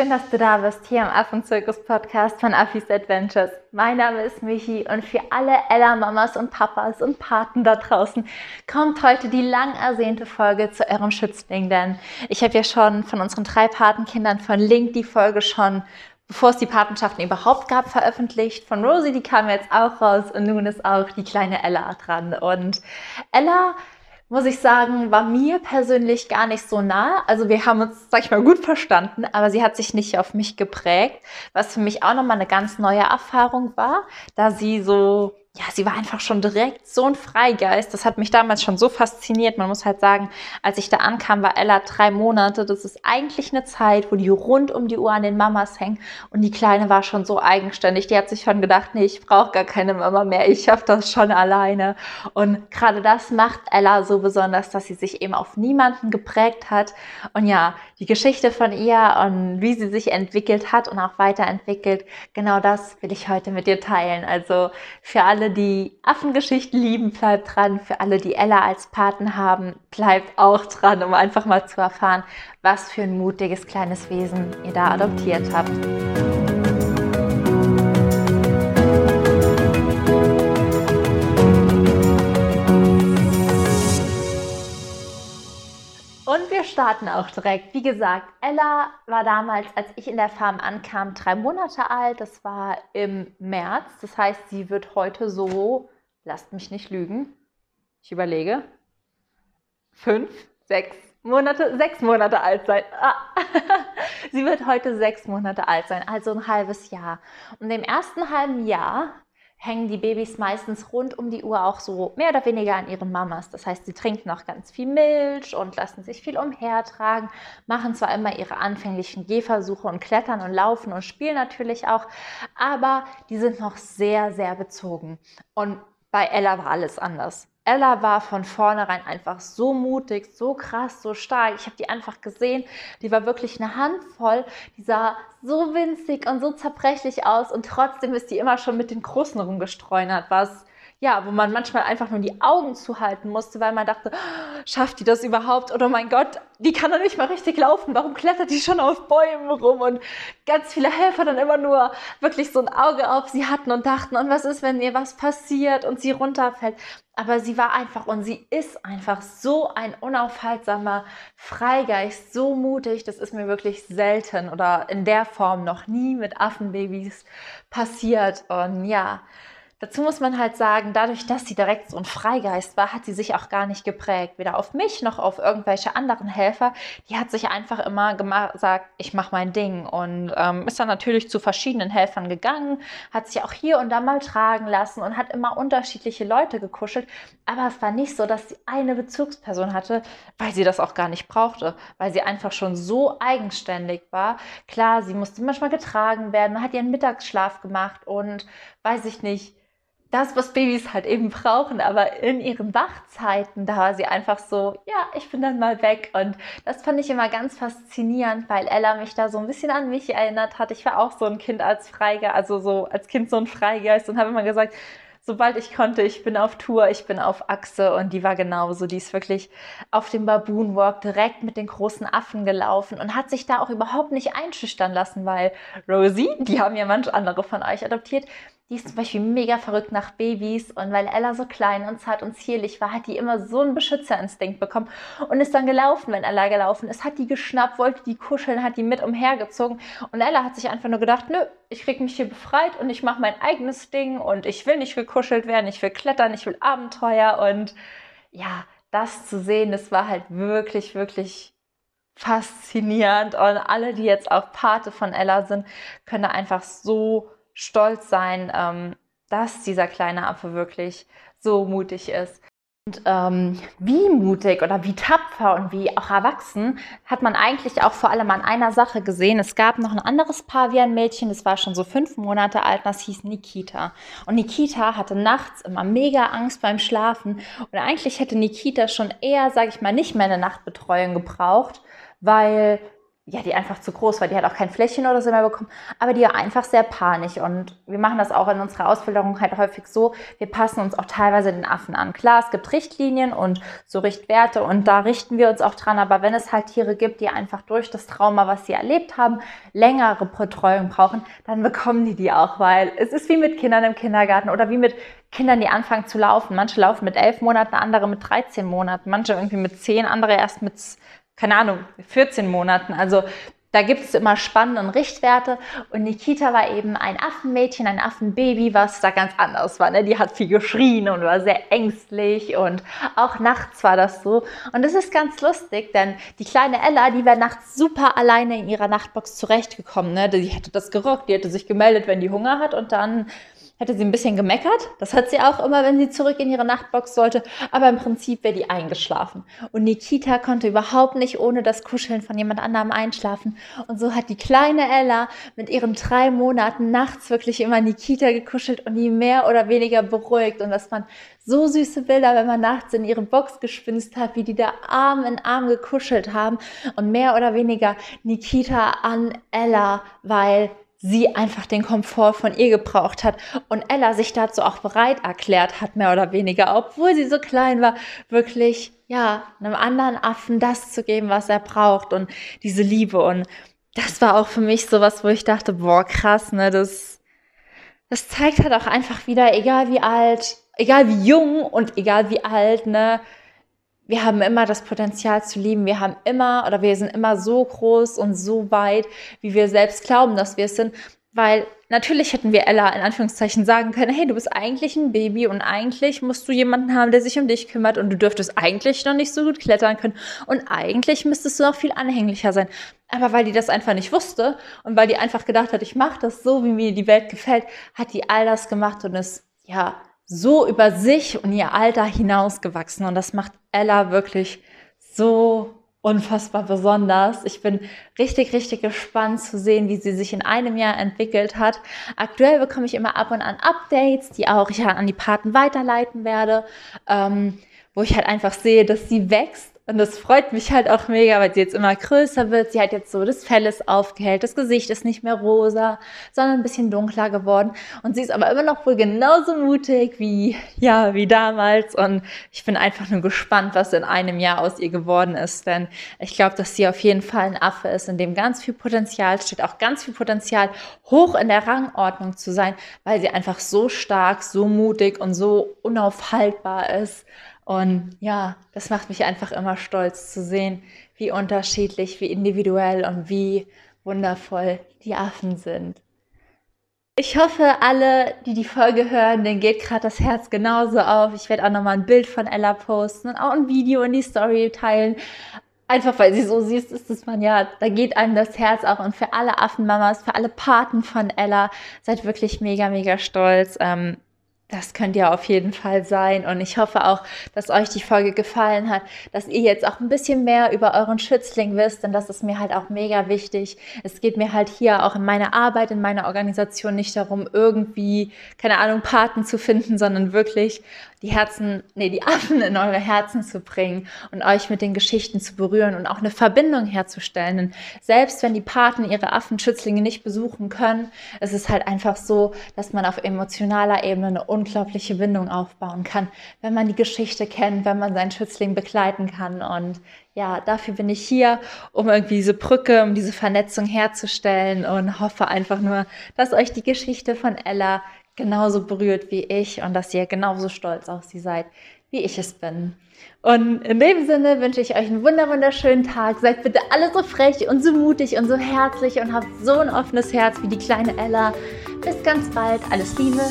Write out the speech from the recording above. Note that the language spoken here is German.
Schön, dass du da bist hier im Affenzirkus-Podcast von Affis Adventures. Mein Name ist Michi und für alle Ella-Mamas und Papas und Paten da draußen kommt heute die lang ersehnte Folge zu eurem Schützling, denn ich habe ja schon von unseren drei Patenkindern von Link die Folge schon bevor es die Patenschaften überhaupt gab, veröffentlicht. Von Rosie, die kam jetzt auch raus und nun ist auch die kleine Ella dran. Und Ella muss ich sagen, war mir persönlich gar nicht so nah. Also wir haben uns, sag ich mal, gut verstanden, aber sie hat sich nicht auf mich geprägt, was für mich auch nochmal eine ganz neue Erfahrung war, da sie so ja, sie war einfach schon direkt so ein Freigeist. Das hat mich damals schon so fasziniert. Man muss halt sagen, als ich da ankam, war Ella drei Monate. Das ist eigentlich eine Zeit, wo die rund um die Uhr an den Mamas hängen. Und die Kleine war schon so eigenständig. Die hat sich schon gedacht, nee, ich brauche gar keine Mama mehr. Ich schaffe das schon alleine. Und gerade das macht Ella so besonders, dass sie sich eben auf niemanden geprägt hat. Und ja, die Geschichte von ihr und wie sie sich entwickelt hat und auch weiterentwickelt, genau das will ich heute mit dir teilen. Also für alle, alle, die Affengeschichten lieben, bleibt dran. Für alle, die Ella als Paten haben, bleibt auch dran, um einfach mal zu erfahren, was für ein mutiges kleines Wesen ihr da adoptiert habt. Starten auch direkt. Wie gesagt, Ella war damals, als ich in der Farm ankam, drei Monate alt. Das war im März. Das heißt, sie wird heute so, lasst mich nicht lügen, ich überlege, fünf, sechs Monate, sechs Monate alt sein. Ah. sie wird heute sechs Monate alt sein, also ein halbes Jahr. Und im ersten halben Jahr hängen die Babys meistens rund um die Uhr auch so mehr oder weniger an ihren Mamas. Das heißt, sie trinken auch ganz viel Milch und lassen sich viel umhertragen, machen zwar immer ihre anfänglichen Gehversuche und klettern und laufen und spielen natürlich auch, aber die sind noch sehr, sehr bezogen. Und bei Ella war alles anders. Ella war von vornherein einfach so mutig, so krass, so stark. Ich habe die einfach gesehen. Die war wirklich eine Handvoll. Die sah so winzig und so zerbrechlich aus und trotzdem ist die immer schon mit den Großen rumgestreunert, was ja, wo man manchmal einfach nur die Augen zuhalten musste, weil man dachte, schafft die das überhaupt? Oder mein Gott, die kann doch nicht mal richtig laufen. Warum klettert die schon auf Bäumen rum? Und ganz viele Helfer dann immer nur wirklich so ein Auge auf sie hatten und dachten, und was ist, wenn ihr was passiert und sie runterfällt? Aber sie war einfach und sie ist einfach so ein unaufhaltsamer Freigeist, so mutig. Das ist mir wirklich selten oder in der Form noch nie mit Affenbabys passiert. Und ja, Dazu muss man halt sagen, dadurch, dass sie direkt so ein Freigeist war, hat sie sich auch gar nicht geprägt, weder auf mich noch auf irgendwelche anderen Helfer. Die hat sich einfach immer gesagt, ich mache mein Ding und ähm, ist dann natürlich zu verschiedenen Helfern gegangen, hat sich auch hier und da mal tragen lassen und hat immer unterschiedliche Leute gekuschelt. Aber es war nicht so, dass sie eine Bezugsperson hatte, weil sie das auch gar nicht brauchte, weil sie einfach schon so eigenständig war. Klar, sie musste manchmal getragen werden, hat ihren Mittagsschlaf gemacht und weiß ich nicht das, was Babys halt eben brauchen, aber in ihren Wachzeiten, da war sie einfach so, ja, ich bin dann mal weg. Und das fand ich immer ganz faszinierend, weil Ella mich da so ein bisschen an mich erinnert hat. Ich war auch so ein Kind als Freigeist, also so als Kind so ein Freigeist und habe immer gesagt, sobald ich konnte, ich bin auf Tour, ich bin auf Achse und die war genauso. Die ist wirklich auf dem Baboon Walk direkt mit den großen Affen gelaufen und hat sich da auch überhaupt nicht einschüchtern lassen, weil Rosie, die haben ja manch andere von euch adoptiert, die ist zum Beispiel mega verrückt nach Babys und weil Ella so klein und zart und zierlich war, hat die immer so einen Beschützerinstinkt bekommen und ist dann gelaufen, wenn Ella gelaufen ist, hat die geschnappt, wollte die kuscheln, hat die mit umhergezogen und Ella hat sich einfach nur gedacht, nö, ich krieg mich hier befreit und ich mache mein eigenes Ding und ich will nicht gekuschelt werden, ich will klettern, ich will Abenteuer und ja, das zu sehen, das war halt wirklich, wirklich faszinierend und alle, die jetzt auch Pate von Ella sind, können einfach so stolz sein, ähm, dass dieser kleine Affe wirklich so mutig ist. Und ähm, wie mutig oder wie tapfer und wie auch erwachsen hat man eigentlich auch vor allem an einer Sache gesehen. Es gab noch ein anderes Pavian-Mädchen, das war schon so fünf Monate alt, das hieß Nikita. Und Nikita hatte nachts immer mega Angst beim Schlafen. Und eigentlich hätte Nikita schon eher, sage ich mal, nicht mehr eine Nachtbetreuung gebraucht, weil ja, die einfach zu groß war. Die hat auch kein Fläschchen oder so mehr bekommen, aber die war einfach sehr panisch. Und wir machen das auch in unserer Ausbildung halt häufig so, wir passen uns auch teilweise den Affen an. Klar, es gibt Richtlinien und so Richtwerte und da richten wir uns auch dran. Aber wenn es halt Tiere gibt, die einfach durch das Trauma, was sie erlebt haben, längere Betreuung brauchen, dann bekommen die die auch, weil es ist wie mit Kindern im Kindergarten oder wie mit Kindern, die anfangen zu laufen. Manche laufen mit elf Monaten, andere mit 13 Monaten, manche irgendwie mit zehn, andere erst mit keine Ahnung, 14 Monaten. Also da gibt es immer spannende Richtwerte. Und Nikita war eben ein Affenmädchen, ein Affenbaby, was da ganz anders war. Ne? Die hat viel geschrien und war sehr ängstlich und auch nachts war das so. Und das ist ganz lustig, denn die kleine Ella, die wäre nachts super alleine in ihrer Nachtbox zurechtgekommen. Ne? Die hätte das gerockt, die hätte sich gemeldet, wenn die Hunger hat und dann hätte sie ein bisschen gemeckert. Das hat sie auch immer, wenn sie zurück in ihre Nachtbox sollte. Aber im Prinzip wäre die eingeschlafen. Und Nikita konnte überhaupt nicht ohne das Kuscheln von jemand anderem einschlafen. Und so hat die kleine Ella mit ihren drei Monaten nachts wirklich immer Nikita gekuschelt und die mehr oder weniger beruhigt. Und das waren so süße Bilder, wenn man nachts in ihre Box gespinst hat, wie die da Arm in Arm gekuschelt haben und mehr oder weniger Nikita an Ella, weil sie einfach den Komfort von ihr gebraucht hat und Ella sich dazu auch bereit erklärt hat, mehr oder weniger, obwohl sie so klein war, wirklich, ja, einem anderen Affen das zu geben, was er braucht und diese Liebe. Und das war auch für mich sowas, wo ich dachte, boah, krass, ne, das, das zeigt halt auch einfach wieder, egal wie alt, egal wie jung und egal wie alt, ne, wir haben immer das Potenzial zu lieben. Wir haben immer oder wir sind immer so groß und so weit, wie wir selbst glauben, dass wir es sind. Weil natürlich hätten wir Ella in Anführungszeichen sagen können, hey, du bist eigentlich ein Baby und eigentlich musst du jemanden haben, der sich um dich kümmert und du dürftest eigentlich noch nicht so gut klettern können und eigentlich müsstest du noch viel anhänglicher sein. Aber weil die das einfach nicht wusste und weil die einfach gedacht hat, ich mache das so, wie mir die Welt gefällt, hat die all das gemacht und ist, ja, so über sich und ihr Alter hinausgewachsen. Und das macht Ella wirklich so unfassbar besonders. Ich bin richtig, richtig gespannt zu sehen, wie sie sich in einem Jahr entwickelt hat. Aktuell bekomme ich immer ab und an Updates, die auch ich an die Paten weiterleiten werde, ähm, wo ich halt einfach sehe, dass sie wächst und das freut mich halt auch mega, weil sie jetzt immer größer wird. Sie hat jetzt so das Fell ist aufgehellt, das Gesicht ist nicht mehr rosa, sondern ein bisschen dunkler geworden. Und sie ist aber immer noch wohl genauso mutig wie, ja, wie damals. Und ich bin einfach nur gespannt, was in einem Jahr aus ihr geworden ist. Denn ich glaube, dass sie auf jeden Fall ein Affe ist, in dem ganz viel Potenzial steht, auch ganz viel Potenzial, hoch in der Rangordnung zu sein, weil sie einfach so stark, so mutig und so unaufhaltbar ist. Und ja, das macht mich einfach immer stolz zu sehen, wie unterschiedlich, wie individuell und wie wundervoll die Affen sind. Ich hoffe, alle, die die Folge hören, denen geht gerade das Herz genauso auf. Ich werde auch nochmal ein Bild von Ella posten und auch ein Video in die Story teilen. Einfach weil sie so süß ist, dass man ja, da geht einem das Herz auf. Und für alle Affenmamas, für alle Paten von Ella, seid wirklich mega, mega stolz. Ähm, das könnt ihr auf jeden Fall sein. Und ich hoffe auch, dass euch die Folge gefallen hat, dass ihr jetzt auch ein bisschen mehr über euren Schützling wisst. Denn das ist mir halt auch mega wichtig. Es geht mir halt hier auch in meiner Arbeit, in meiner Organisation nicht darum, irgendwie, keine Ahnung, Paten zu finden, sondern wirklich die Herzen, nee, die Affen in eure Herzen zu bringen und euch mit den Geschichten zu berühren und auch eine Verbindung herzustellen. Denn selbst wenn die Paten ihre Affenschützlinge nicht besuchen können, ist es halt einfach so, dass man auf emotionaler Ebene eine unglaubliche Bindung aufbauen kann, wenn man die Geschichte kennt, wenn man seinen Schützling begleiten kann. Und ja, dafür bin ich hier, um irgendwie diese Brücke, um diese Vernetzung herzustellen und hoffe einfach nur, dass euch die Geschichte von Ella genauso berührt wie ich und dass ihr genauso stolz auf sie seid, wie ich es bin. Und in dem Sinne wünsche ich euch einen wunderschönen Tag. Seid bitte alle so frech und so mutig und so herzlich und habt so ein offenes Herz wie die kleine Ella. Bis ganz bald. Alles Liebe.